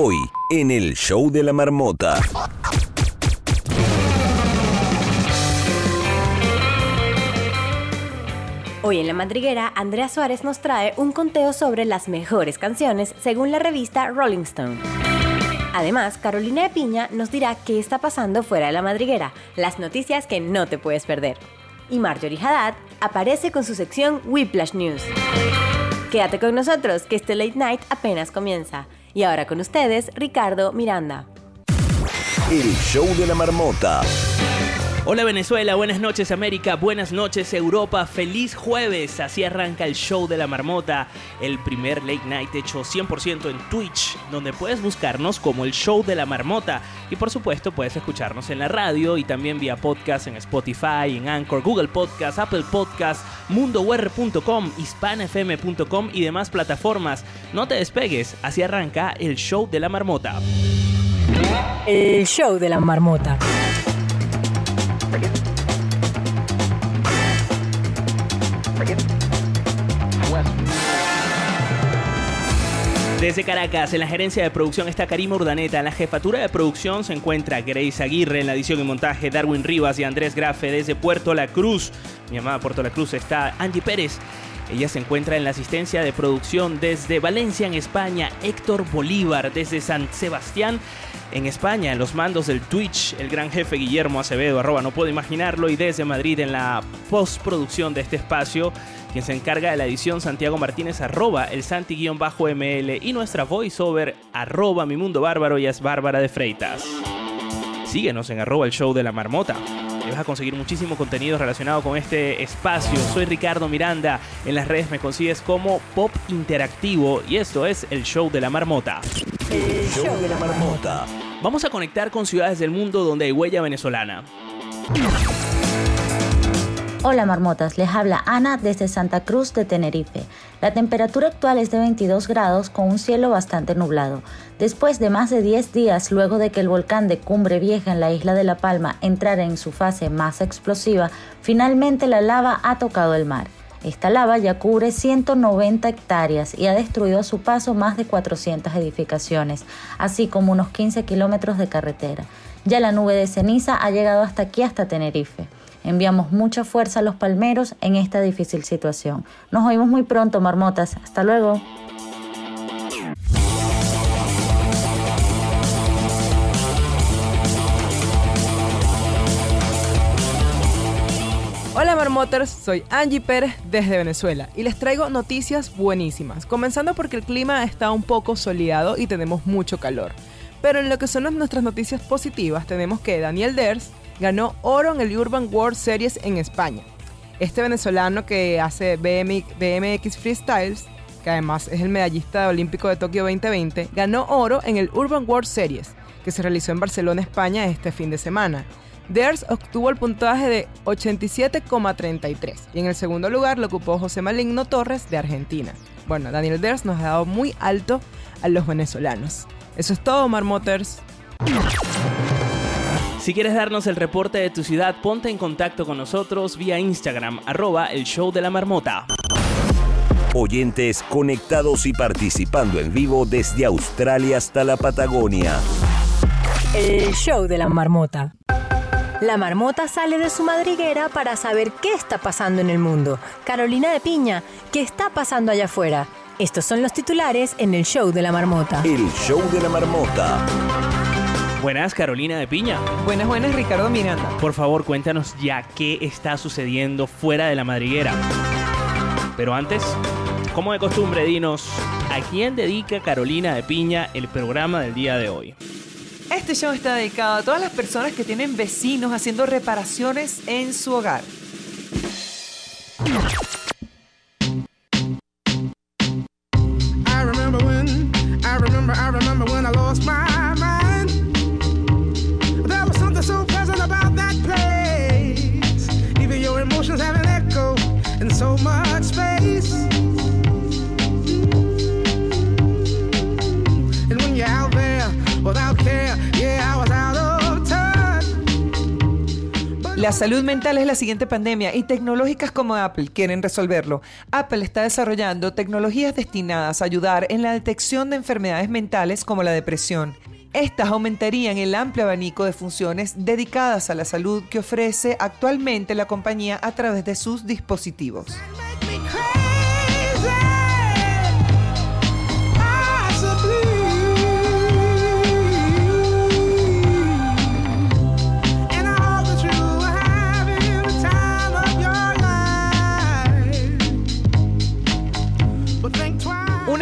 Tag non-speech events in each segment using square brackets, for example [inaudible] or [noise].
Hoy, en el show de la marmota. Hoy en La Madriguera, Andrea Suárez nos trae un conteo sobre las mejores canciones según la revista Rolling Stone. Además, Carolina de Piña nos dirá qué está pasando fuera de La Madriguera, las noticias que no te puedes perder. Y Marjorie Haddad aparece con su sección Whiplash News. Quédate con nosotros, que este late night apenas comienza. Y ahora con ustedes, Ricardo Miranda. El show de la marmota. Hola Venezuela, buenas noches América, buenas noches Europa, feliz jueves. Así arranca el show de la marmota, el primer late night hecho 100% en Twitch, donde puedes buscarnos como el show de la marmota. Y por supuesto puedes escucharnos en la radio y también vía podcast en Spotify, en Anchor, Google Podcast, Apple Podcast, mundowr.com, hispanfm.com y demás plataformas. No te despegues, así arranca el show de la marmota. El show de la marmota. Desde Caracas, en la gerencia de producción está Karima Urdaneta. En la jefatura de producción se encuentra Grace Aguirre. En la edición y montaje, Darwin Rivas y Andrés Grafe. Desde Puerto La Cruz, mi amada Puerto La Cruz, está Angie Pérez. Ella se encuentra en la asistencia de producción desde Valencia, en España. Héctor Bolívar, desde San Sebastián, en España, en los mandos del Twitch, el gran jefe Guillermo Acevedo, arroba no puedo imaginarlo, y desde Madrid en la postproducción de este espacio, quien se encarga de la edición Santiago Martínez, arroba el Santi-ML, y nuestra voiceover, arroba mi mundo bárbaro, y es Bárbara de Freitas. Síguenos en arroba el show de la marmota. Y vas a conseguir muchísimo contenido relacionado con este espacio. Soy Ricardo Miranda. En las redes me consigues como Pop Interactivo y esto es el show de la marmota. El show de la marmota. Vamos a conectar con ciudades del mundo donde hay huella venezolana. Hola marmotas, les habla Ana desde Santa Cruz de Tenerife. La temperatura actual es de 22 grados con un cielo bastante nublado. Después de más de 10 días luego de que el volcán de Cumbre Vieja en la isla de La Palma entrara en su fase más explosiva, finalmente la lava ha tocado el mar. Esta lava ya cubre 190 hectáreas y ha destruido a su paso más de 400 edificaciones, así como unos 15 kilómetros de carretera. Ya la nube de ceniza ha llegado hasta aquí, hasta Tenerife. Enviamos mucha fuerza a los palmeros en esta difícil situación. Nos oímos muy pronto, marmotas. Hasta luego. Hola Marmoters, soy Angie Pérez desde Venezuela y les traigo noticias buenísimas, comenzando porque el clima está un poco soleado y tenemos mucho calor. Pero en lo que son nuestras noticias positivas tenemos que Daniel Ders ganó oro en el Urban World Series en España. Este venezolano que hace BMX, Freestyles, que además es el medallista olímpico de Tokio 2020, ganó oro en el Urban World Series, que se realizó en Barcelona, España este fin de semana. Ders obtuvo el puntaje de 87,33 y en el segundo lugar lo ocupó José Maligno Torres de Argentina. Bueno, Daniel Ders nos ha dado muy alto a los venezolanos. Eso es todo, Marmoters. Si quieres darnos el reporte de tu ciudad, ponte en contacto con nosotros vía Instagram, arroba el show de la marmota. Oyentes conectados y participando en vivo desde Australia hasta la Patagonia. El show de la marmota. La marmota sale de su madriguera para saber qué está pasando en el mundo. Carolina de Piña, ¿qué está pasando allá afuera? Estos son los titulares en el show de la marmota. El show de la marmota. Buenas, Carolina de Piña. Buenas, buenas, Ricardo Miranda. Por favor, cuéntanos ya qué está sucediendo fuera de la madriguera. Pero antes, como de costumbre, dinos, ¿a quién dedica Carolina de Piña el programa del día de hoy? Este show está dedicado a todas las personas que tienen vecinos haciendo reparaciones en su hogar. I remember when, I remember, I remember when I lost my La salud mental es la siguiente pandemia y tecnológicas como Apple quieren resolverlo. Apple está desarrollando tecnologías destinadas a ayudar en la detección de enfermedades mentales como la depresión. Estas aumentarían el amplio abanico de funciones dedicadas a la salud que ofrece actualmente la compañía a través de sus dispositivos.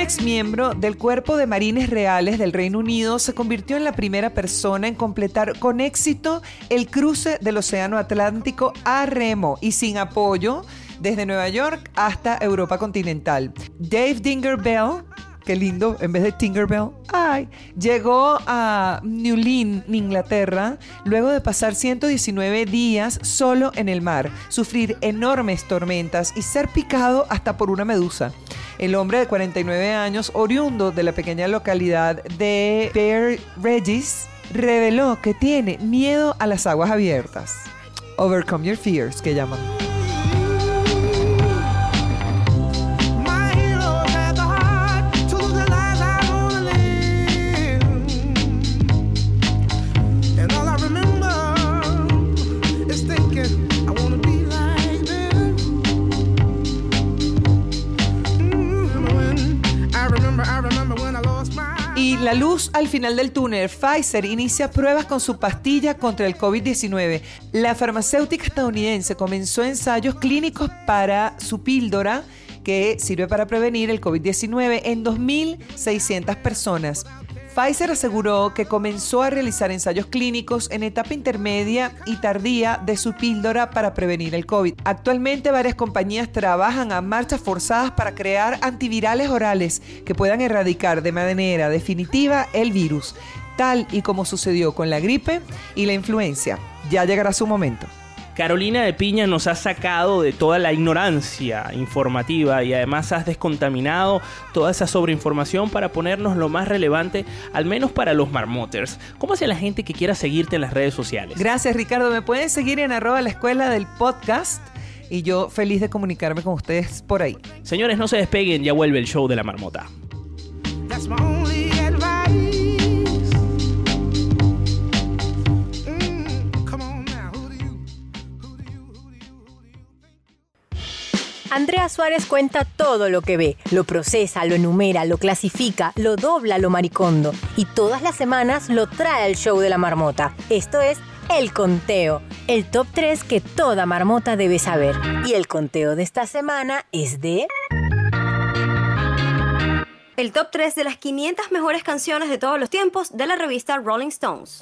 Twice. Un exmiembro del Cuerpo de Marines Reales del Reino Unido se convirtió en la primera persona en completar con éxito el cruce del Océano Atlántico a remo y sin apoyo desde Nueva York hasta Europa continental. Dave Dinger Bell, qué lindo, en vez de Tinkerbell, ay, llegó a Newlyn, Inglaterra, luego de pasar 119 días solo en el mar, sufrir enormes tormentas y ser picado hasta por una medusa. El hombre de 49 años, oriundo de la pequeña localidad de Bear Regis, reveló que tiene miedo a las aguas abiertas. Overcome your fears, que llaman. La luz al final del túnel, Pfizer inicia pruebas con su pastilla contra el COVID-19. La farmacéutica estadounidense comenzó ensayos clínicos para su píldora que sirve para prevenir el COVID-19 en 2.600 personas. Pfizer aseguró que comenzó a realizar ensayos clínicos en etapa intermedia y tardía de su píldora para prevenir el COVID. Actualmente varias compañías trabajan a marchas forzadas para crear antivirales orales que puedan erradicar de manera definitiva el virus, tal y como sucedió con la gripe y la influencia. Ya llegará su momento. Carolina de Piña nos has sacado de toda la ignorancia informativa y además has descontaminado toda esa sobreinformación para ponernos lo más relevante, al menos para los marmoters. ¿Cómo hace la gente que quiera seguirte en las redes sociales? Gracias Ricardo, me pueden seguir en arroba la escuela del podcast y yo feliz de comunicarme con ustedes por ahí. Señores, no se despeguen, ya vuelve el show de la marmota. That's my only Andrea Suárez cuenta todo lo que ve, lo procesa, lo enumera, lo clasifica, lo dobla, lo maricondo y todas las semanas lo trae al show de la marmota. Esto es El Conteo, el top 3 que toda marmota debe saber. Y el conteo de esta semana es de... El top 3 de las 500 mejores canciones de todos los tiempos de la revista Rolling Stones.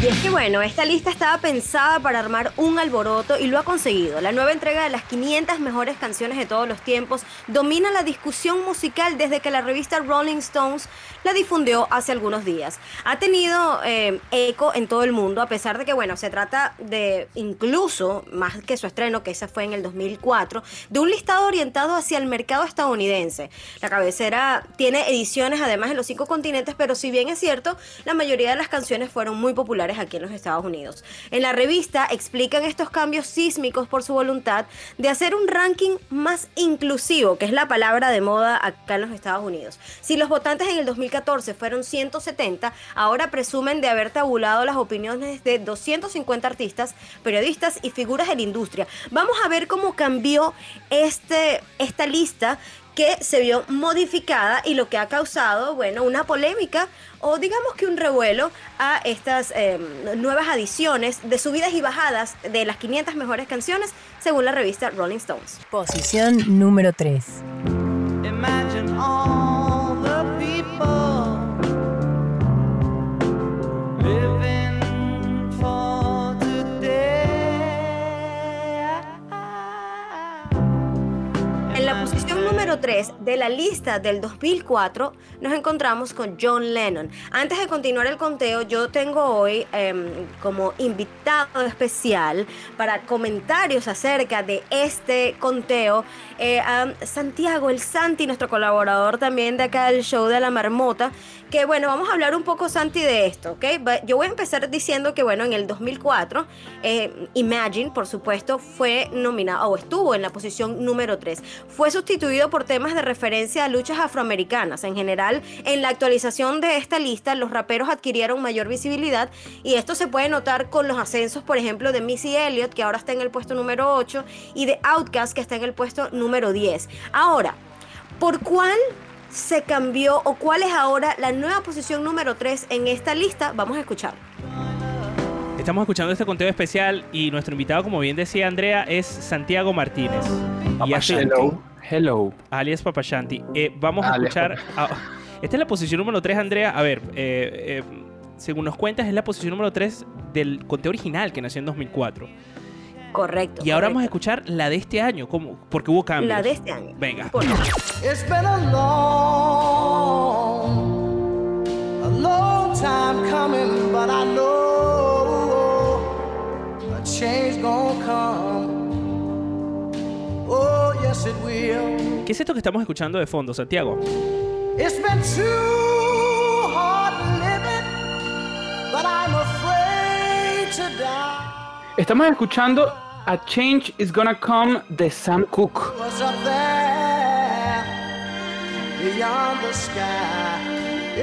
Y es que bueno, esta lista estaba pensada para armar un alboroto y lo ha conseguido. La nueva entrega de las 500 mejores canciones de todos los tiempos domina la discusión musical desde que la revista Rolling Stones la difundió hace algunos días. Ha tenido eh, eco en todo el mundo, a pesar de que bueno, se trata de incluso, más que su estreno, que ese fue en el 2004, de un listado orientado hacia el mercado estadounidense. La cabecera tiene ediciones además en los cinco continentes, pero si bien es cierto, la mayoría de las canciones fueron muy populares aquí en los Estados Unidos. En la revista explican estos cambios sísmicos por su voluntad de hacer un ranking más inclusivo, que es la palabra de moda acá en los Estados Unidos. Si los votantes en el 2014 fueron 170, ahora presumen de haber tabulado las opiniones de 250 artistas, periodistas y figuras de la industria. Vamos a ver cómo cambió este, esta lista que se vio modificada y lo que ha causado, bueno, una polémica o digamos que un revuelo a estas eh, nuevas adiciones de subidas y bajadas de las 500 mejores canciones según la revista Rolling Stones. Posición número 3. Imagine all the people living for today. En la posición número número 3 de la lista del 2004 nos encontramos con John Lennon. Antes de continuar el conteo, yo tengo hoy em, como invitado especial para comentarios acerca de este conteo eh, a Santiago, el Santi, nuestro colaborador también de acá del show de la marmota, que bueno, vamos a hablar un poco Santi de esto, ¿ok? Yo voy a empezar diciendo que bueno, en el 2004, eh, Imagine, por supuesto, fue nominado o estuvo en la posición número 3. Fue sustituido por temas de referencia a luchas afroamericanas. En general, en la actualización de esta lista, los raperos adquirieron mayor visibilidad y esto se puede notar con los ascensos, por ejemplo, de Missy Elliott, que ahora está en el puesto número 8, y de Outkast, que está en el puesto número 10. Ahora, ¿por cuál se cambió o cuál es ahora la nueva posición número 3 en esta lista? Vamos a escuchar. Estamos escuchando este conteo especial y nuestro invitado, como bien decía Andrea, es Santiago Martínez. Y hace-. Hello. alias Papashanti. Eh, vamos a Alias escuchar. a- esta es la posición número 3, Andrea. A ver, eh, eh, según nos cuentas, es la posición número 3 del conteo original que nació en 2004. Correcto. Y ahora vamos a escuchar la de este año, como, porque hubo cambios. La de este año. Venga. Por- It's been a long, a long time coming, but I know a change gonna come. Oh. ¿Qué es esto que estamos escuchando de fondo, Santiago? It's been too hard living, but I'm afraid to die. Estamos escuchando A Change is Gonna Come de Sam Cooke.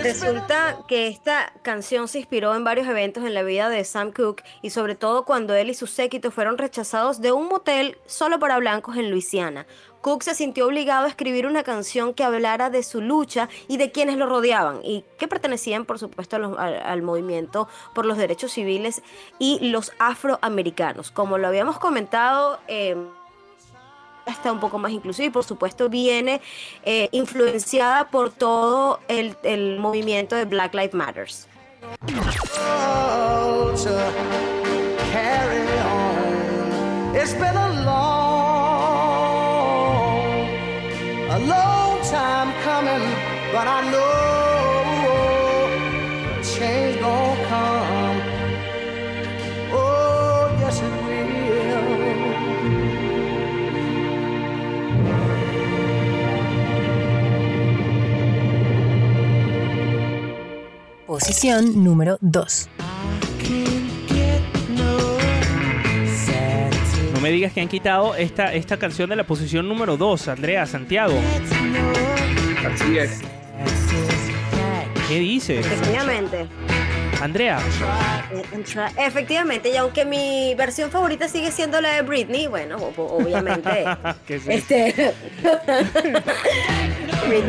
Resulta que esta canción se inspiró en varios eventos en la vida de Sam Cooke y sobre todo cuando él y su séquito fueron rechazados de un motel solo para blancos en Luisiana. Cook se sintió obligado a escribir una canción que hablara de su lucha y de quienes lo rodeaban y que pertenecían, por supuesto, los- al, al movimiento por los derechos civiles y los afroamericanos. Como lo habíamos comentado, eh, está un poco más inclusiva y por supuesto viene eh, influenciada por todo el, movimiento de Black Lives Matters. Posición número 2. No me digas que han quitado esta, esta canción de la posición número 2, Andrea, Santiago. Así es. ¿Qué dices? Efectivamente. Andrea, Efectivamente, y aunque mi versión favorita sigue siendo la de Britney, bueno, obviamente. [laughs] ¿qué es este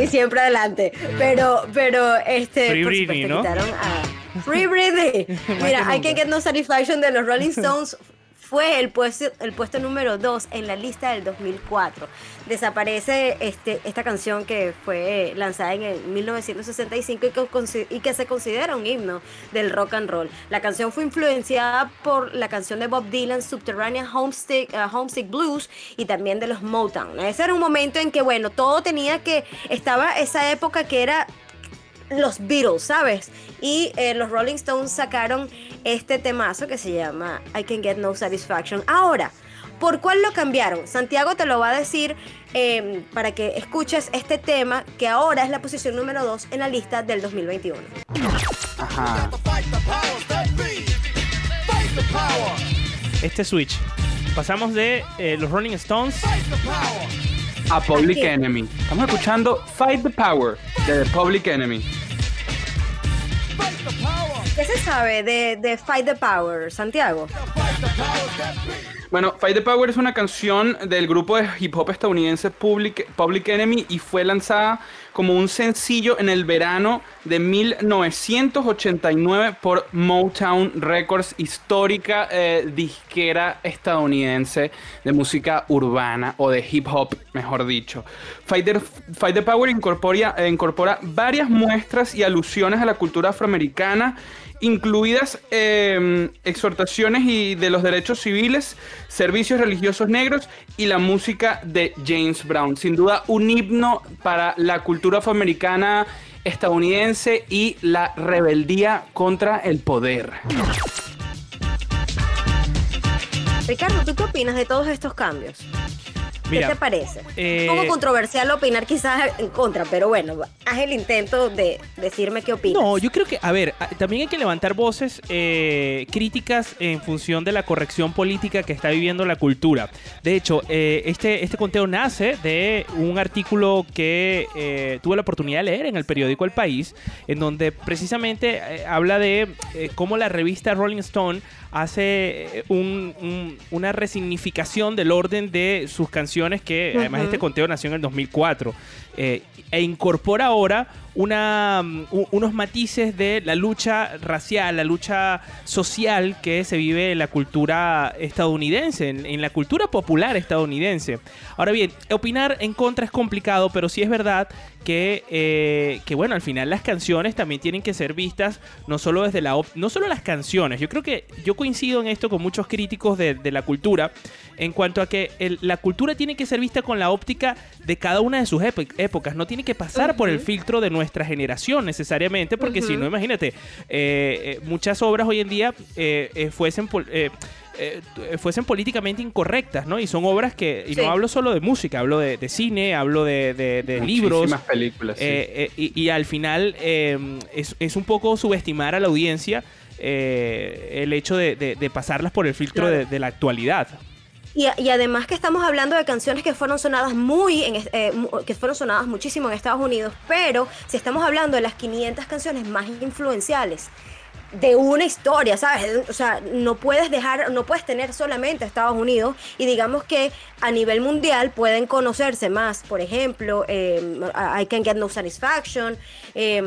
Britney [laughs] siempre adelante. Pero, pero este. Free por Britney, supuesto, ¿no? quitaron a Free Britney. [laughs] Mira, que I Can Get No Satisfaction de los Rolling [laughs] Stones fue el puesto, el puesto número 2 en la lista del 2004. Desaparece este, esta canción que fue lanzada en el 1965 y que, y que se considera un himno del rock and roll. La canción fue influenciada por la canción de Bob Dylan, Subterranean Homesick, eh, Blues, y también de los Motown. Ese era un momento en que, bueno, todo tenía que, estaba esa época que era los Beatles, ¿sabes? Y eh, los Rolling Stones sacaron este temazo que se llama I Can Get No Satisfaction. Ahora, ¿por cuál lo cambiaron? Santiago te lo va a decir eh, para que escuches este tema que ahora es la posición número 2 en la lista del 2021. Ajá. este switch. Pasamos de eh, los Rolling Stones A Public Aquí. Enemy. Estamos escuchando Fight the Power de The Public Enemy. ¿Qué se sabe de, de Fight the Power, Santiago? Bueno, Fight the Power es una canción del grupo de hip hop estadounidense Public, Public Enemy y fue lanzada como un sencillo en el verano de 1989 por Motown Records, histórica eh, disquera estadounidense de música urbana o de hip hop, mejor dicho. Fight Power incorpora, eh, incorpora varias muestras y alusiones a la cultura afroamericana incluidas eh, exhortaciones y de los derechos civiles, servicios religiosos negros y la música de James Brown. Sin duda un himno para la cultura afroamericana estadounidense y la rebeldía contra el poder. Ricardo, ¿tú qué opinas de todos estos cambios? Mira, ¿Qué te parece? eh, Un poco controversial opinar quizás en contra, pero bueno, haz el intento de decirme qué opinas. No, yo creo que, a ver, también hay que levantar voces eh, críticas en función de la corrección política que está viviendo la cultura. De hecho, eh, este, este conteo nace de un artículo que eh, tuve la oportunidad de leer en el periódico El País, en donde precisamente habla de cómo la revista Rolling Stone hace eh, un- un- una resignificación del orden de sus canciones, que además Ujú. este conteo nació en el 2004, eh, e incorpora ahora mm, unos matices de la lucha racial, la lucha social que se vive en la cultura estadounidense, en, la cultura popular estadounidense. Ahora bien, opinar en contra es complicado, pero sí es verdad que, eh, bueno, al final las canciones también tienen que ser vistas no solo desde la no solo las canciones. Yo creo que yo coincido en esto con muchos críticos de la cultura en cuanto a que el- la cultura tiene que ser vista con la óptica de cada una de sus épocas. No tiene que pasar por el filtro de nuestra generación necesariamente, porque si no, imagínate, eh, eh, muchas obras hoy en día eh, eh, fuesen pol- eh, eh, eh, fuesen políticamente incorrectas, ¿no? Y son obras que, y Sí. no hablo solo de música, hablo de, de cine, hablo de, de- de libros, Muchísimas películas. sí. eh, eh, y, y al final eh, es, es un poco subestimar a la audiencia eh, el hecho de, de- de pasarlas por el filtro Claro. de, de la actualidad. Y, y además que estamos hablando de canciones que fueron sonadas muy, en, eh, que fueron sonadas muchísimo en Estados Unidos, pero si estamos hablando de las 500 canciones más influenciales de una historia, ¿sabes? O sea, no puedes dejar, no puedes tener solamente Estados Unidos y digamos que a nivel mundial pueden conocerse más. Por ejemplo, eh, I Can Get No Satisfaction, eh,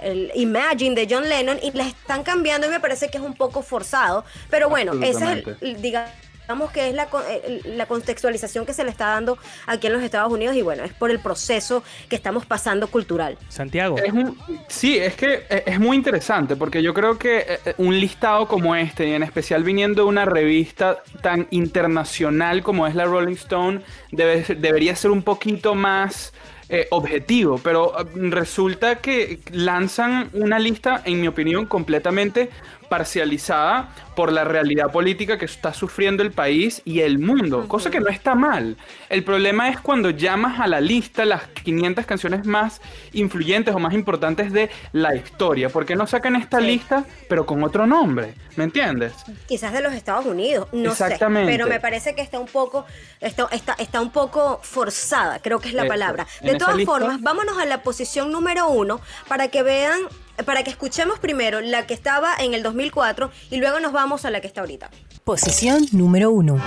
el Imagine de John Lennon y las están cambiando y me parece que es un poco forzado. Pero bueno, ese es el, Absolutamente. Digamos que es la, eh, la contextualización que se le está dando aquí en los Estados Unidos y bueno, es por el proceso que estamos pasando cultural. Santiago. Es un- sí, es que eh, es muy interesante porque yo creo que eh, un listado como este, y en especial viniendo de una revista tan internacional como es la Rolling Stone, debe ser- debería ser un poquito más eh, objetivo, pero resulta que lanzan una lista, en mi opinión, completamente parcializada por la realidad política que está sufriendo el país y el mundo, cosa que no está mal. El problema es cuando llamas a la lista las 500 canciones más influyentes o más importantes de la historia. ¿Por qué no sacan esta Sí. lista pero con otro nombre? ¿Me entiendes? Quizás de los Estados Unidos, no Exactamente. sé, pero me parece que está un poco está, está, está un poco forzada, creo que es la palabra. De todas lista- formas, vámonos a la posición número uno para que vean, para que escuchemos primero la que estaba en el 2004 y luego nos vamos a la que está ahorita. Posición número 1.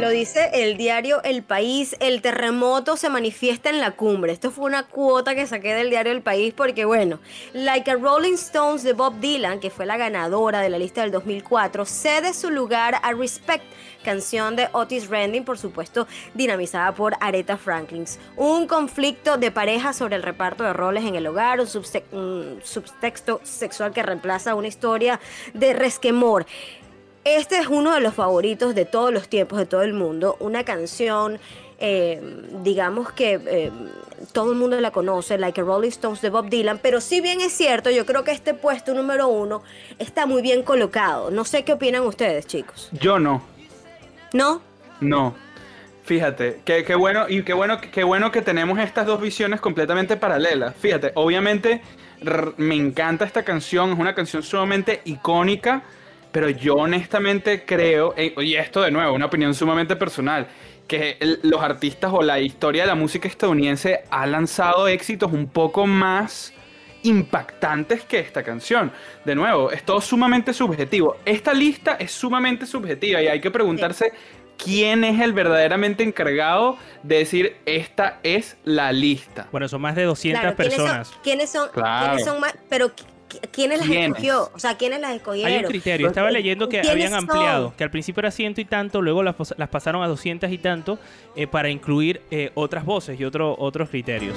Lo dice el diario El País, el terremoto se manifiesta en la cumbre. Esto fue una cuota que saqué del diario El País porque, bueno, Like a Rolling Stones de Bob Dylan, que fue la ganadora de la lista del 2004, cede su lugar a Respect, canción de Otis Redding, por supuesto, dinamizada por Aretha Franklin. Un conflicto de pareja sobre el reparto de roles en el hogar, un subtexto sexual que reemplaza una historia de resquemor. Este es uno de los favoritos de todos los tiempos, de todo el mundo. Una canción, eh, digamos que eh, todo el mundo la conoce, Like a Rolling Stones de Bob Dylan. Pero si bien es cierto, yo creo que este puesto número uno está muy bien colocado. No sé qué opinan ustedes, chicos. Yo no. ¿No? No. Fíjate, qué, qué bueno y qué bueno, qué bueno que tenemos estas dos visiones completamente paralelas. Fíjate, obviamente me encanta esta canción, es una canción sumamente icónica, pero yo honestamente creo, y esto de nuevo, una opinión sumamente personal, que los artistas o la historia de la música estadounidense ha lanzado éxitos un poco más impactantes que esta canción. De nuevo, es todo sumamente subjetivo. Esta lista es sumamente subjetiva y hay que preguntarse quién es el verdaderamente encargado de decir esta es la lista. Bueno, son más de 200 Claro, ¿quiénes son- personas. ¿quiénes son? Claro. quiénes son más? Pero, ¿quiénes las ¿Quiénes? escogió? O sea, ¿quiénes las escogieron? Hay un criterio. Estaba leyendo que ¿Quiénes habían son? ampliado, que al principio era ciento y tanto, luego las, las pasaron a 200 y tanto eh, para incluir eh, otras voces y otro, otros criterios.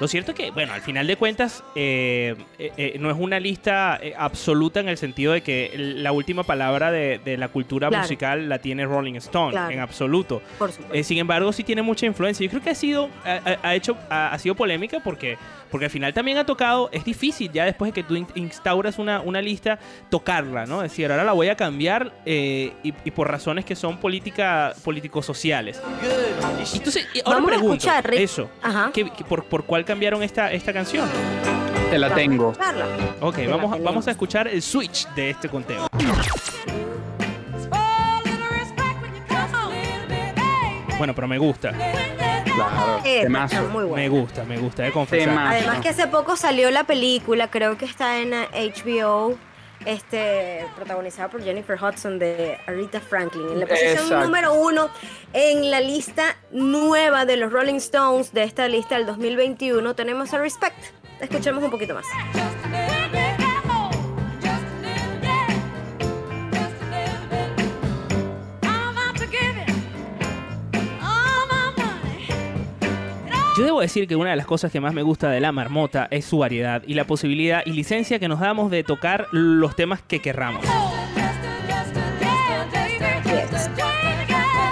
Lo cierto es que, bueno, al final de cuentas, eh, eh, eh, no es una lista eh, absoluta en el sentido de que la última palabra de, de la cultura Claro. musical la tiene Rolling Stone, Claro. en absoluto. Por supuesto. Sin embargo, sí tiene mucha influencia. Yo creo que ha sido, ha- ha hecho, ha, ha sido polémica porque, porque al final también ha tocado, es difícil ya después de que tú in- instauras una, una lista, tocarla, ¿no? Es decir, ahora la voy a cambiar eh, y, y por razones que son política, político-sociales. Entonces, ahora Vamos a pregunto, escuchar, Rick. eso, Ajá. ¿qué- qué- por, ¿por cuál cambiaron esta, esta canción? Te la tengo. Ok, Te vamos, a- vamos a escuchar el switch de este conteo. Bueno, pero me gusta, Claro. Esta Temazo. está muy buena. me gusta, me gusta, de confesar. Temazo. Además que hace poco salió la película, creo que está en eh, HBO, este, protagonizada por Jennifer Hudson de Aretha Franklin. En la posición Exacto. número uno en la lista nueva de los Rolling Stones, de esta lista del 2021, tenemos a Respect. Escuchemos un poquito más. Yo debo decir que una de las cosas que más me gusta de la marmota es su variedad y la posibilidad y licencia que nos damos de tocar los temas que querramos.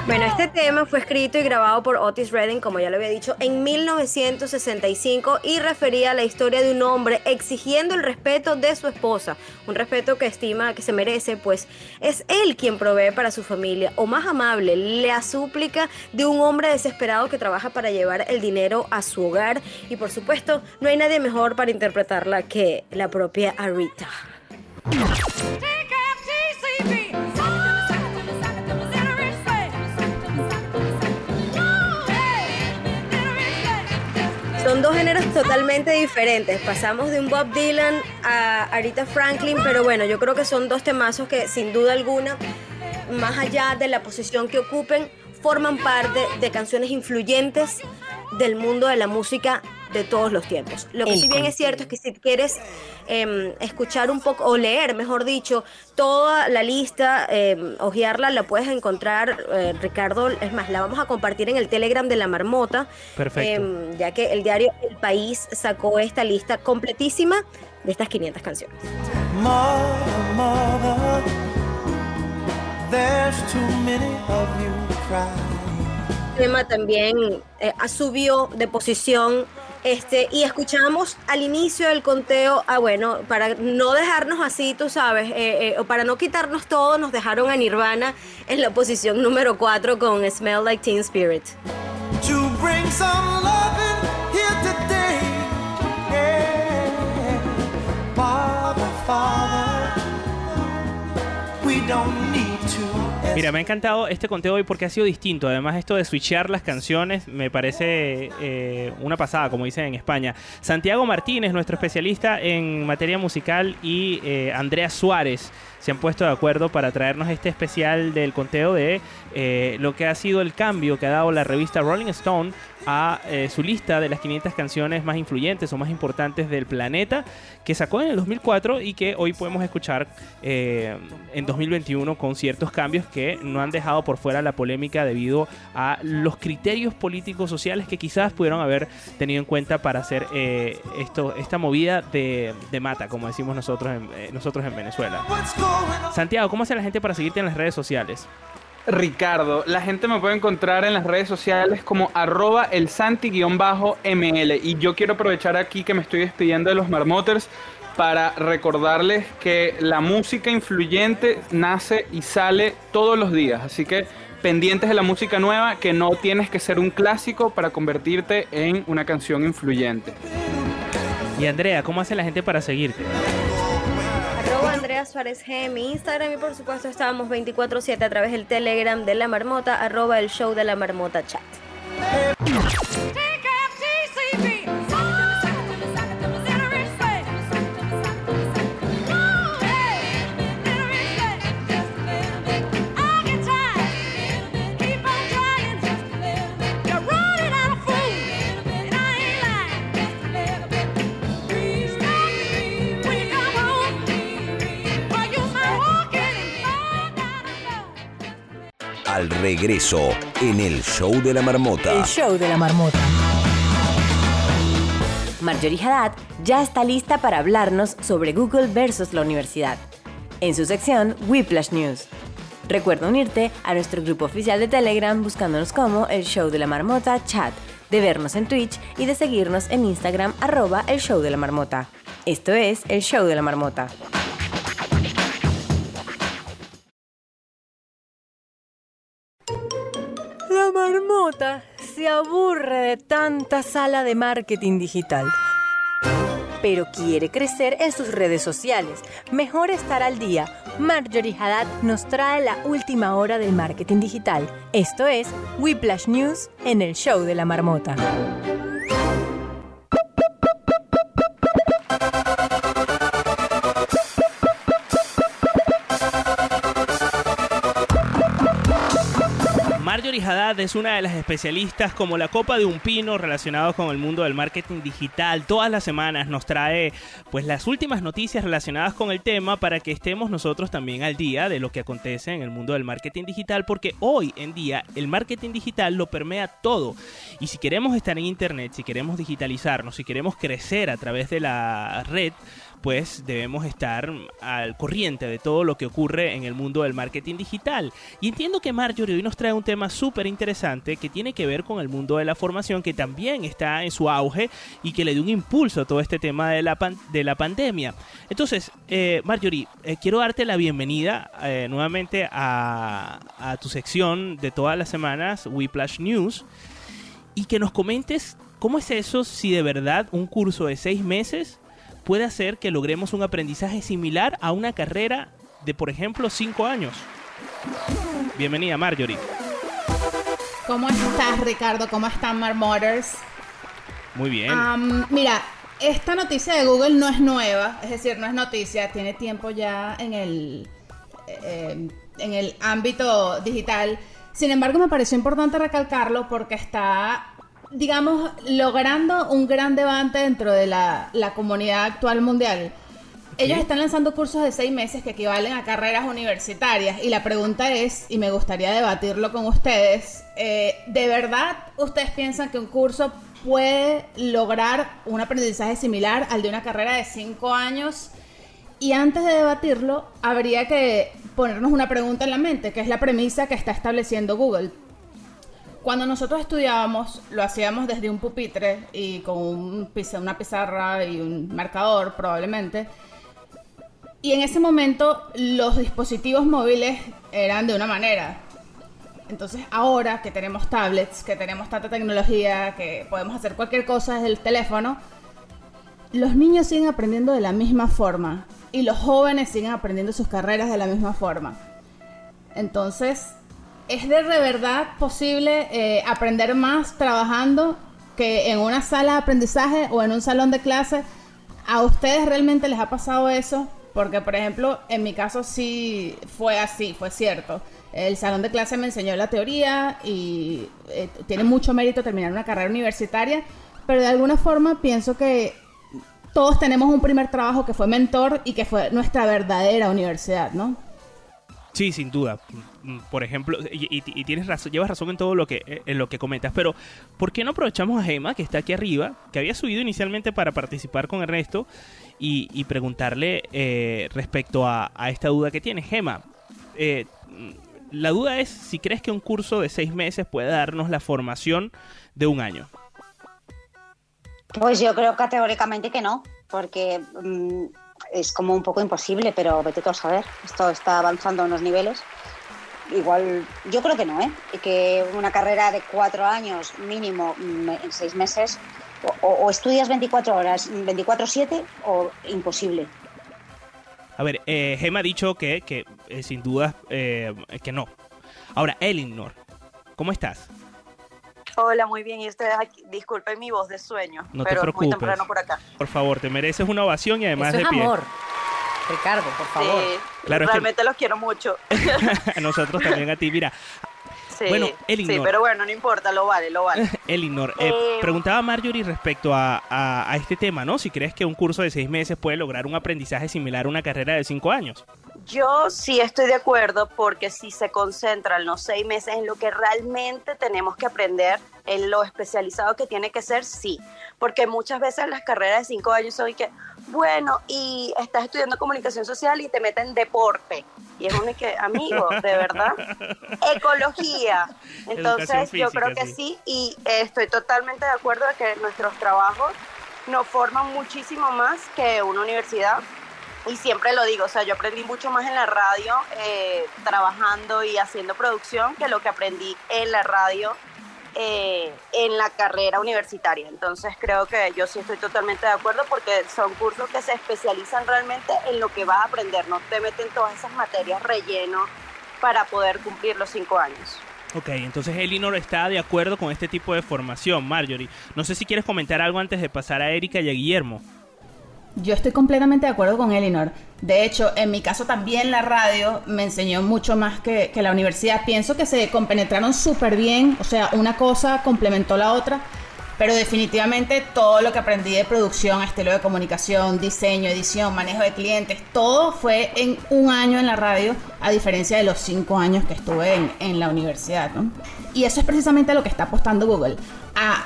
Bueno, este tema fue escrito y grabado por Otis Redding, como ya lo había dicho, en 1965 y refería a la historia de un hombre exigiendo el respeto de su esposa, un respeto que estima que se merece, pues es él quien provee para su familia, o más amable, la súplica de un hombre desesperado que trabaja para llevar el dinero a su hogar y por supuesto no hay nadie mejor para interpretarla que la propia Arita. Son dos géneros totalmente diferentes. Pasamos de un Bob Dylan a Aretha Franklin, pero bueno, yo creo que son dos temazos que sin duda alguna, más allá de la posición que ocupen, forman parte de canciones influyentes del mundo de la música de todos los tiempos. Lo que El sí bien es cierto es que si quieres em, escuchar un poco, o leer, mejor dicho, toda la lista, em, ojearla, la puedes encontrar, eh, Ricardo, es más, la vamos a compartir en el Telegram de la Marmota. Perfecto. Em, ya que el diario El País sacó esta lista completísima de estas 500 canciones. Mother, mother, there's too many of you crying. El tema también eh, subió de posición este, y escuchamos al inicio del conteo, ah bueno, para no dejarnos así, tú sabes, eh, eh, o para no quitarnos todo, nos dejaron a Nirvana en la posición número 4 con Smell Like Teen Spirit. Mira, me ha encantado este conteo hoy porque ha sido distinto. Además, esto de switchear las canciones me parece eh, una pasada, como dicen en España. Santiago Martínez, nuestro especialista en materia musical, y eh, Andrea Suárez se han puesto de acuerdo para traernos este especial del conteo de eh, lo que ha sido el cambio que ha dado la revista Rolling Stone a eh, su lista de las 500 canciones más influyentes o más importantes del planeta que sacó en el 2004 y que hoy podemos escuchar eh, en 2021 con ciertos cambios que no han dejado por fuera la polémica debido a los criterios políticos sociales que quizás pudieron haber tenido en cuenta para hacer eh, esto, esta movida de, de mata, como decimos nosotros en, eh, nosotros en Venezuela. Santiago, ¿cómo hace la gente para seguirte en las redes sociales? Ricardo, la gente me puede encontrar en las redes sociales como arroba el santi-ml y yo quiero aprovechar aquí que me estoy despidiendo de los marmoters para recordarles que la música influyente nace y sale todos los días, así que pendientes de la música nueva que no tienes que ser un clásico para convertirte en una canción influyente. Y Andrea, ¿cómo hace la gente para seguirte? Suárez G en mi Instagram y por supuesto estábamos 24-7 a través del Telegram de La Marmota, arroba el show de La Marmota chat. Al regreso en el show de la marmota. El show de la marmota. Marjorie Haddad ya está lista para hablarnos sobre Google versus la universidad. En su sección Whiplash News. Recuerda unirte a nuestro grupo oficial de Telegram buscándonos como el show de la marmota chat, de vernos en Twitch y de seguirnos en Instagram arroba el show de la marmota. Esto es el show de la marmota. Marmota se aburre de tanta sala de marketing digital. Pero quiere crecer en sus redes sociales. Mejor estar al día. Marjorie Haddad nos trae la última hora del marketing digital. Esto es Whiplash News en el show de la marmota. Es una de las especialistas como la copa de un pino relacionados con el mundo del marketing digital. Todas las semanas nos trae pues las últimas noticias relacionadas con el tema para que estemos nosotros también al día de lo que acontece en el mundo del marketing digital porque hoy en día el marketing digital lo permea todo. Y si queremos estar en internet, si queremos digitalizarnos, si queremos crecer a través de la red, pues debemos estar al corriente de todo lo que ocurre en el mundo del marketing digital. Y entiendo que Marjorie hoy nos trae un tema súper interesante que tiene que ver con el mundo de la formación, que también está en su auge y que le dio un impulso a todo este tema de la, de la pandemia. Entonces, eh, Marjorie, eh, quiero darte la bienvenida eh, nuevamente a, a tu sección de todas las semanas, Whiplash News, y que nos comentes cómo es eso si de verdad un curso de seis meses puede hacer que logremos un aprendizaje similar a una carrera de, por ejemplo, cinco años. Bienvenida, Marjorie. ¿Cómo estás, Ricardo? ¿Cómo están, Marmoters? Muy bien. Mira, esta noticia de Google no es nueva, es decir, no es noticia, tiene tiempo ya en el, eh, en el ámbito digital. Sin embargo, me pareció importante recalcarlo porque está, digamos, logrando un gran debate dentro de la, la comunidad actual mundial. Ellos están lanzando cursos de seis meses que equivalen a carreras universitarias y la pregunta es, y me gustaría debatirlo con ustedes, eh, ¿de verdad ustedes piensan que un curso puede lograr un aprendizaje similar al de una carrera de cinco años? Y antes de debatirlo, habría que ponernos una pregunta en la mente, que es la premisa que está estableciendo Google. Cuando nosotros estudiábamos, lo hacíamos desde un pupitre y con un una pizarra y un marcador probablemente. Y en ese momento los dispositivos móviles eran de una manera. Entonces ahora que tenemos tablets, que tenemos tanta tecnología, que podemos hacer cualquier cosa desde el teléfono, los niños siguen aprendiendo de la misma forma y los jóvenes siguen aprendiendo sus carreras de la misma forma. Entonces, ¿es de verdad posible eh, aprender más trabajando que en una sala de aprendizaje o en un salón de clase? ¿A ustedes realmente les ha pasado eso? Porque, por ejemplo, en mi caso sí fue así, fue cierto. El salón de clase me enseñó la teoría y eh, tiene mucho mérito terminar una carrera universitaria, pero de alguna forma pienso que todos tenemos un primer trabajo que fue mentor y que fue nuestra verdadera universidad, ¿no? Sí, sin duda. Mm, Por ejemplo, y, y- y tienes razón, llevas razón en todo lo que eh, en lo que comentas, pero ¿por qué no aprovechamos a Gema, que está aquí arriba, que había subido inicialmente para participar con Ernesto, y, y preguntarle eh, respecto a, esta duda que tiene? Gema, eh, mm, la duda es si crees que un curso de seis meses puede darnos la formación de un año. Pues yo creo categóricamente que no, porque mm, es como un poco imposible, pero vete tú a saber. Esto está avanzando a unos niveles. Igual, yo creo que no, ¿eh? Que una carrera de cuatro años mínimo en seis meses, o, estudias 24 horas, 24-7, o imposible. A ver, eh, Gema ha dicho que, que eh, sin duda eh, que no. Ahora, Elinor, ¿cómo estás? Hola, muy bien. Y ustedes aquí, disculpen mi voz de sueño, No te pero muy preocupes. temprano por acá. Por favor, te mereces una ovación y además Eso es de pie. amor. Ricardo, por favor. Sí, Claro, es que- realmente los quiero mucho. a [laughs] nosotros también a ti. Mira, Sí, Bueno, sí, Elinor. pero bueno, no importa, lo vale, lo vale. [laughs] Elinor, eh, Eh, preguntaba Marjorie respecto a, a- a este tema, ¿no? Si crees que un curso de seis meses puede lograr un aprendizaje similar a una carrera de cinco años. Yo sí estoy de acuerdo porque si se concentran los seis meses en lo que realmente tenemos que aprender, en lo especializado que tiene que ser, sí. Porque muchas veces las carreras de cinco años son y que, bueno, y estás estudiando comunicación social y te meten deporte. Y es un que, amigo, de verdad. [laughs] Ecología. Entonces Educación yo creo física, que sí. sí y estoy totalmente de acuerdo de que nuestros trabajos nos forman muchísimo más que una universidad. Y siempre lo digo, o sea, yo aprendí mucho más en la radio, eh, trabajando y haciendo producción, que lo que aprendí en la radio eh, en la carrera universitaria. Entonces creo que yo sí estoy totalmente de acuerdo porque son cursos que se especializan realmente en lo que vas a aprender, no te meten todas esas materias relleno para poder cumplir los cinco años. Ok, entonces Elinor está de acuerdo con este tipo de formación, Marjorie. No sé si quieres comentar algo antes de pasar a Erika y a Guillermo. Yo estoy completamente de acuerdo con Elinor. De hecho, en mi caso también la radio me enseñó mucho más que, que la universidad. Pienso que se compenetraron súper bien, o sea, una cosa complementó la otra, pero definitivamente todo lo que aprendí de producción, estilo de comunicación, diseño, edición, manejo de clientes, todo fue en un año en la radio, a diferencia de los cinco años que estuve en, en la universidad. ¿no? Y eso es precisamente lo que está apostando Google, a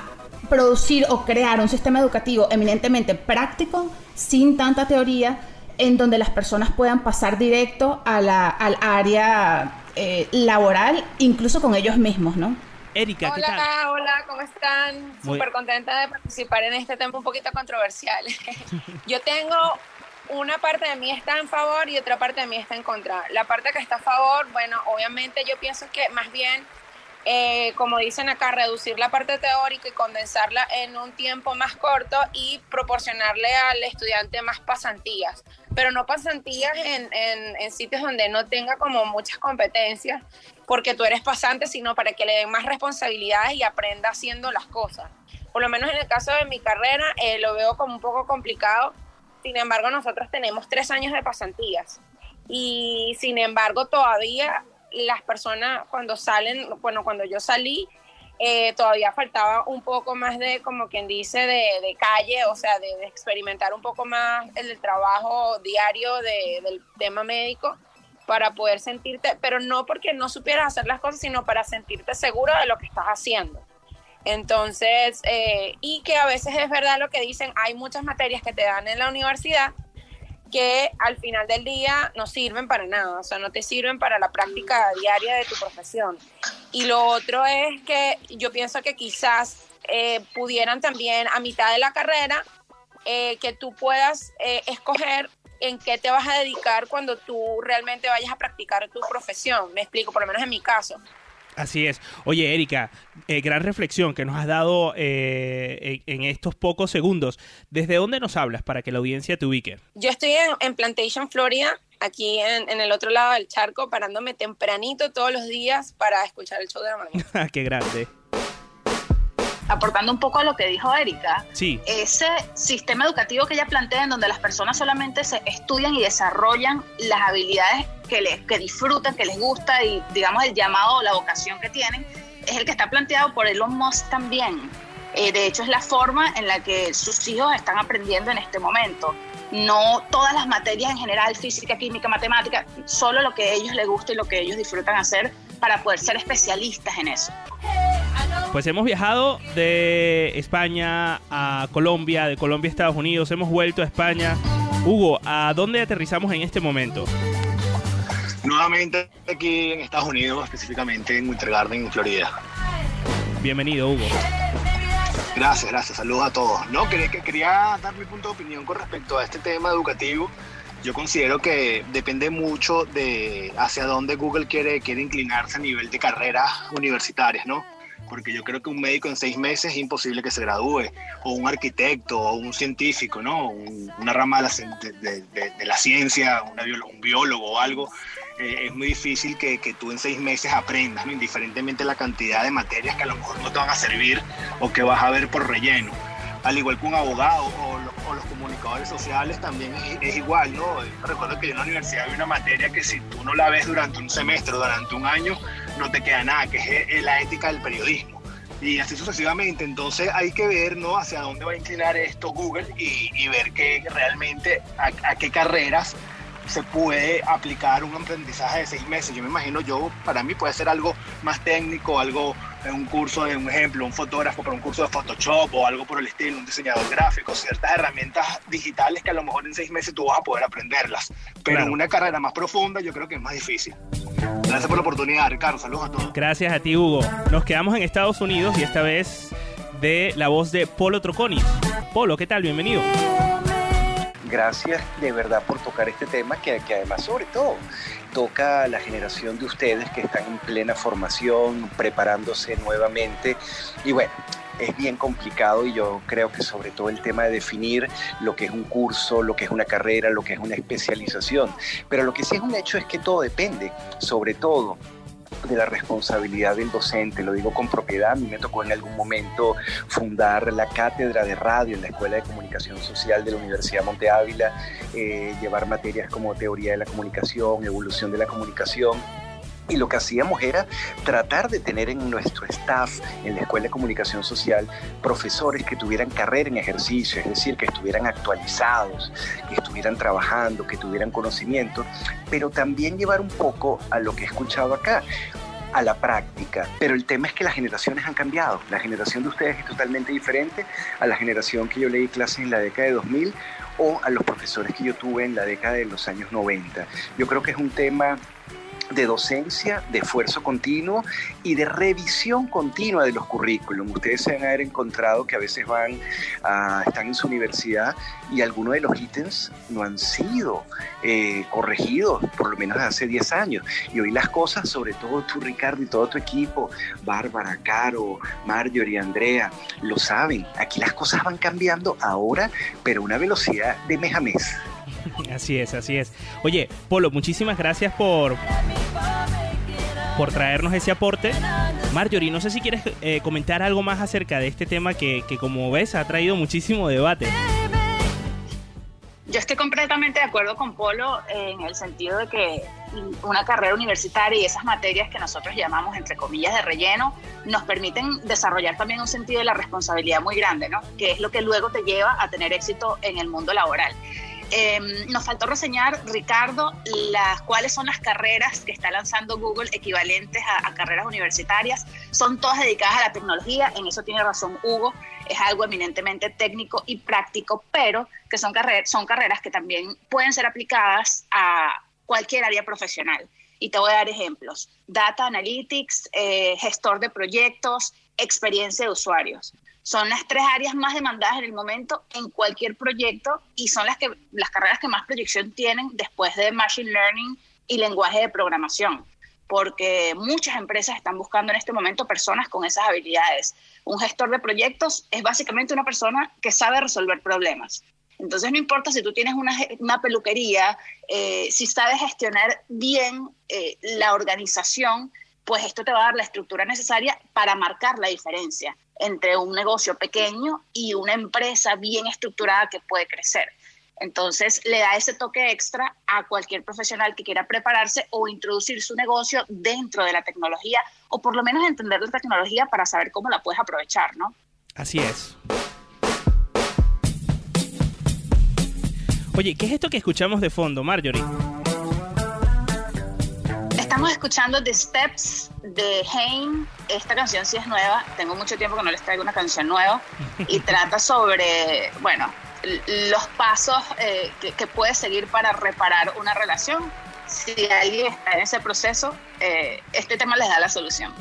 producir o crear un sistema educativo eminentemente práctico, sin tanta teoría, en donde las personas puedan pasar directo a la, al área eh, laboral, incluso con ellos mismos, ¿no? Erika, ¿qué tal? Hola, hola, ¿cómo están? Muy- Súper contenta de participar en este tema un poquito controversial. [laughs] Yo tengo una parte de mí está en favor y otra parte de mí está en contra. La parte que está a favor, bueno, obviamente yo pienso que más bien, eh, como dicen acá, reducir la parte teórica y condensarla en un tiempo más corto y proporcionarle al estudiante más pasantías, pero no pasantías en, en- en sitios donde no tenga como muchas competencias, porque tú eres pasante, sino para que le den más responsabilidades y aprenda haciendo las cosas. Por lo menos en el caso de mi carrera, eh, lo veo como un poco complicado. Sin embargo, nosotros tenemos tres años de pasantías. Y sin embargo, todavía las personas cuando salen, bueno, cuando yo salí, eh, todavía faltaba un poco más de, como quien dice, de, de calle, o sea, de, experimentar un poco más el trabajo diario de- del tema médico para poder sentirte, pero no porque no supieras hacer las cosas, sino para sentirte seguro de lo que estás haciendo. Entonces, eh, y que a veces es verdad lo que dicen, hay muchas materias que te dan en la universidad que al final del día no sirven para nada, o sea, no te sirven para la práctica diaria de tu profesión. Y lo otro es que yo pienso que quizás eh, pudieran también a mitad de la carrera eh, que tú puedas eh, escoger en qué te vas a dedicar cuando tú realmente vayas a practicar tu profesión. Me explico, por lo menos en mi caso. Así es. Oye, Erika, eh, gran reflexión que nos has dado eh, en, en estos pocos segundos. ¿Desde dónde nos hablas para que la audiencia te ubique? Yo estoy en, en Plantation, Florida, aquí en, en el otro lado del charco, parándome tempranito todos los días para escuchar el show de la mañana. [laughs] Qué grande. Aportando un poco a lo que dijo Erika, Sí. ese sistema educativo que ella plantea en donde las personas solamente se estudian y desarrollan las habilidades que, les, que disfrutan, que les gusta y digamos el llamado o la vocación que tienen, es el que está planteado por Elon Musk también. Eh, de hecho, es la forma en la que sus hijos están aprendiendo en este momento. No todas las materias en general, física, química, matemática, solo lo que a ellos les gusta y lo que ellos disfrutan hacer para poder ser especialistas en eso. Pues hemos viajado de España a Colombia, de Colombia a Estados Unidos, hemos vuelto a España. Hugo, ¿a dónde aterrizamos en este momento? Nuevamente aquí en Estados Unidos, específicamente en Winter Garden, Florida. Bienvenido, Hugo. Gracias, gracias. Saludos a todos. No, quería, que- quería dar mi punto de opinión con respecto a este tema educativo. Yo considero que depende mucho de hacia dónde Google quiere, quiere inclinarse a nivel de carreras universitarias, ¿no? Porque yo creo que un médico en seis meses es imposible que se gradúe, o un arquitecto, o un científico, ¿no? Un- una rama de la, ciencia, un biólogo o algo, eh, es muy difícil que, tú en seis meses aprendas, ¿no? indiferentemente la cantidad de materias que a lo mejor no te van a servir o que vas a ver por relleno. Al igual que un abogado o, lo- o los comunicadores sociales también es, igual, ¿no? Yo Recuerdo que en la universidad había una materia que si tú no la ves durante un semestre durante un año, no te queda nada, que es eh, la ética del periodismo. Y así sucesivamente. Entonces hay que ver ¿no? hacia dónde va a inclinar esto Google y, ver que realmente a qué carreras se puede aplicar un aprendizaje de seis meses. Yo me imagino, yo, para mí puede ser algo más técnico, algo, eh, un curso de un ejemplo, un fotógrafo para un curso de Photoshop o algo por el estilo, un diseñador gráfico, ciertas herramientas digitales que a lo mejor en seis meses tú vas a poder aprenderlas. Pero Claro. en una carrera más profunda yo creo que es más difícil. Gracias por la oportunidad, Ricardo. Saludos a todos. Gracias a ti, Hugo. Nos quedamos en Estados Unidos y esta vez de la voz de Polo Troconis. Polo, ¿qué tal? Bienvenido. Gracias de verdad por tocar este tema que, además sobre todo toca a la generación de ustedes que están en plena formación, preparándose nuevamente y bueno. Es bien complicado y yo creo que sobre todo el tema de definir lo que es un curso, lo que es una carrera, lo que es una especialización. Pero lo que sí es un hecho es que todo depende, sobre todo de la responsabilidad del docente, lo digo con propiedad, a mí me tocó en algún momento fundar la cátedra de radio en la Escuela de Comunicación Social de la Universidad Monte Ávila, eh, llevar materias como teoría de la comunicación, evolución de la comunicación. Y lo que hacíamos era tratar de tener en nuestro staff, en la Escuela de Comunicación Social, profesores que tuvieran carrera en ejercicio, es decir, que estuvieran actualizados, que estuvieran trabajando, que tuvieran conocimiento, pero también llevar un poco a lo que he escuchado acá, a la práctica. Pero el tema es que las generaciones han cambiado. La generación de ustedes es totalmente diferente a la generación que yo leí clases en la década de 2000 o a los profesores que yo tuve en la década de los años 90. Yo creo que es un tema de docencia, de esfuerzo continuo y de revisión continua de los currículum. Ustedes se van haber encontrado que a veces van, a, están en su universidad y algunos de los ítems no han sido eh, corregidos, por lo menos hace 10 años. Y hoy las cosas, sobre todo tú, Ricardo, y todo tu equipo, Bárbara, Caro, Marjorie, Andrea, lo saben. Aquí las cosas van cambiando ahora, pero a una velocidad de mes a mes. [laughs] Así es, así es. Oye, Polo, muchísimas gracias por, por traernos ese aporte. Marjorie, no sé si quieres eh, comentar algo más acerca de este tema que, que, como ves, ha traído muchísimo debate. Yo estoy completamente de acuerdo con Polo en el sentido de que una carrera universitaria y esas materias que nosotros llamamos, entre comillas, de relleno, nos permiten desarrollar también un sentido de la responsabilidad muy grande, ¿no? Que es lo que luego te lleva a tener éxito en el mundo laboral. Eh, nos faltó reseñar, Ricardo, las cuáles son las carreras que está lanzando Google equivalentes a, carreras universitarias. Son todas dedicadas a la tecnología, en eso tiene razón Hugo, es algo eminentemente técnico y práctico, pero que son carreras que también pueden ser aplicadas a cualquier área profesional. Y te voy a dar ejemplos. Data Analytics, eh, gestor de proyectos, experiencia de usuarios son las tres áreas más demandadas en el momento en cualquier proyecto y son las, que, las carreras que más proyección tienen después de Machine Learning y lenguaje de programación, porque muchas empresas están buscando en este momento personas con esas habilidades. Un gestor de proyectos es básicamente una persona que sabe resolver problemas. Entonces no importa si tú tienes una, una peluquería, eh, si sabes gestionar bien eh, la organización, pues esto te va a dar la estructura necesaria para marcar la diferencia entre un negocio pequeño y una empresa bien estructurada que puede crecer. Entonces le da ese toque extra a cualquier profesional que quiera prepararse o introducir su negocio dentro de la tecnología o por lo menos entender la tecnología para saber cómo la puedes aprovechar, ¿no? Así es. Oye, ¿qué es esto que escuchamos de fondo, Marjorie? Estamos escuchando The Steps de Haim. Esta canción sí es nueva. Tengo mucho tiempo que no les traigo una canción nueva. Y [laughs] trata sobre, bueno, los pasos eh, que, que puedes seguir para reparar una relación. Si alguien está en ese proceso, eh, este tema les da la solución.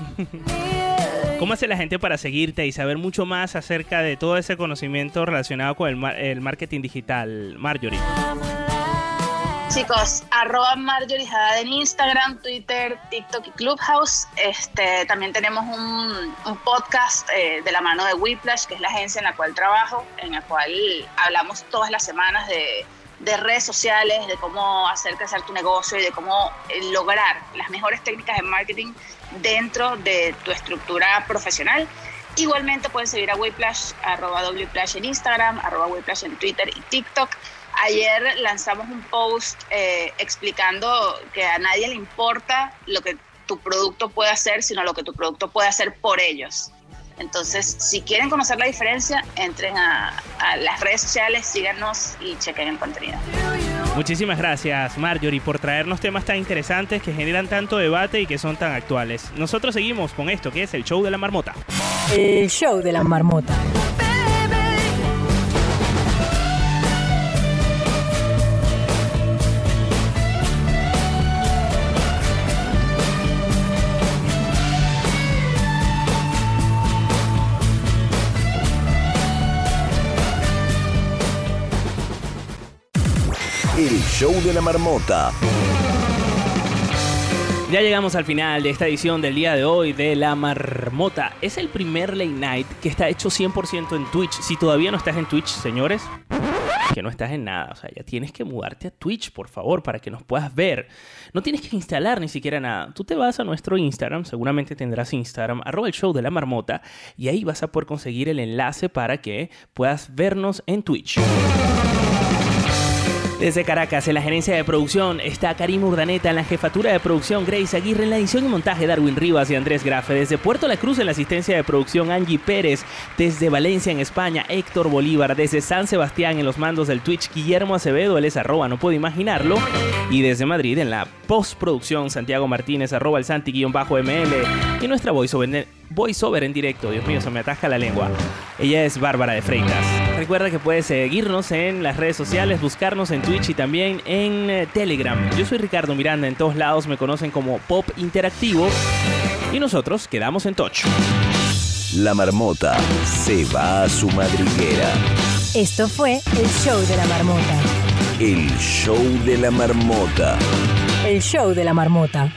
[laughs] ¿Cómo hace la gente para seguirte y saber mucho más acerca de todo ese conocimiento relacionado con el, mar el marketing digital, Marjorie? Chicos, arroba Marjorie Haddad en Instagram, Twitter, TikTok y Clubhouse. Este, también tenemos un, podcast eh, de la mano de Whiplash, que es la agencia en la cual trabajo, en la cual hablamos todas las semanas de, de redes sociales, de cómo hacer crecer tu negocio y de cómo eh, lograr las mejores técnicas de marketing dentro de tu estructura profesional. Igualmente pueden seguir a Whiplash, arroba Whiplash en Instagram, arroba Whiplash en Twitter y TikTok. Ayer lanzamos un post eh, explicando que a nadie le importa lo que tu producto puede hacer, sino lo que tu producto puede hacer por ellos. Entonces, si quieren conocer la diferencia, entren a, a las redes sociales, síganos y chequen el contenido. Muchísimas gracias, Marjorie, por traernos temas tan interesantes que generan tanto debate y que son tan actuales. Nosotros seguimos con esto, que es el show de la marmota. El show de la marmota. Show de la marmota. Ya llegamos al final de esta edición del día de hoy de La Marmota. Es el primer late night que está hecho 100% en Twitch. Si todavía no estás en Twitch, señores, que no estás en nada. O sea, ya tienes que mudarte a Twitch, por favor, para que nos puedas ver. No tienes que instalar ni siquiera nada. Tú te vas a nuestro Instagram, seguramente tendrás Instagram, arroba el show de la marmota, y ahí vas a poder conseguir el enlace para que puedas vernos en Twitch. Desde Caracas, en la gerencia de producción, está Karim Urdaneta, en la jefatura de producción, Grace Aguirre, en la edición y montaje, Darwin Rivas y Andrés Grafe. Desde Puerto La Cruz, en la asistencia de producción, Angie Pérez. Desde Valencia, en España, Héctor Bolívar. Desde San Sebastián, en los mandos del Twitch, Guillermo Acevedo, él es arroba, no puedo imaginarlo. Y desde Madrid, en la postproducción, Santiago Martínez, arroba el Santi-ML. Y nuestra voiceover, voiceover en directo, Dios mío, se me atasca la lengua. Ella es Bárbara de Freitas. Recuerda que puedes seguirnos en las redes sociales, buscarnos en Twitch y también en eh, Telegram. Yo soy Ricardo Miranda, en todos lados me conocen como Pop Interactivo y nosotros quedamos en touch. La marmota se va a su madriguera. Esto fue el show de la marmota. El show de la marmota. El show de la marmota.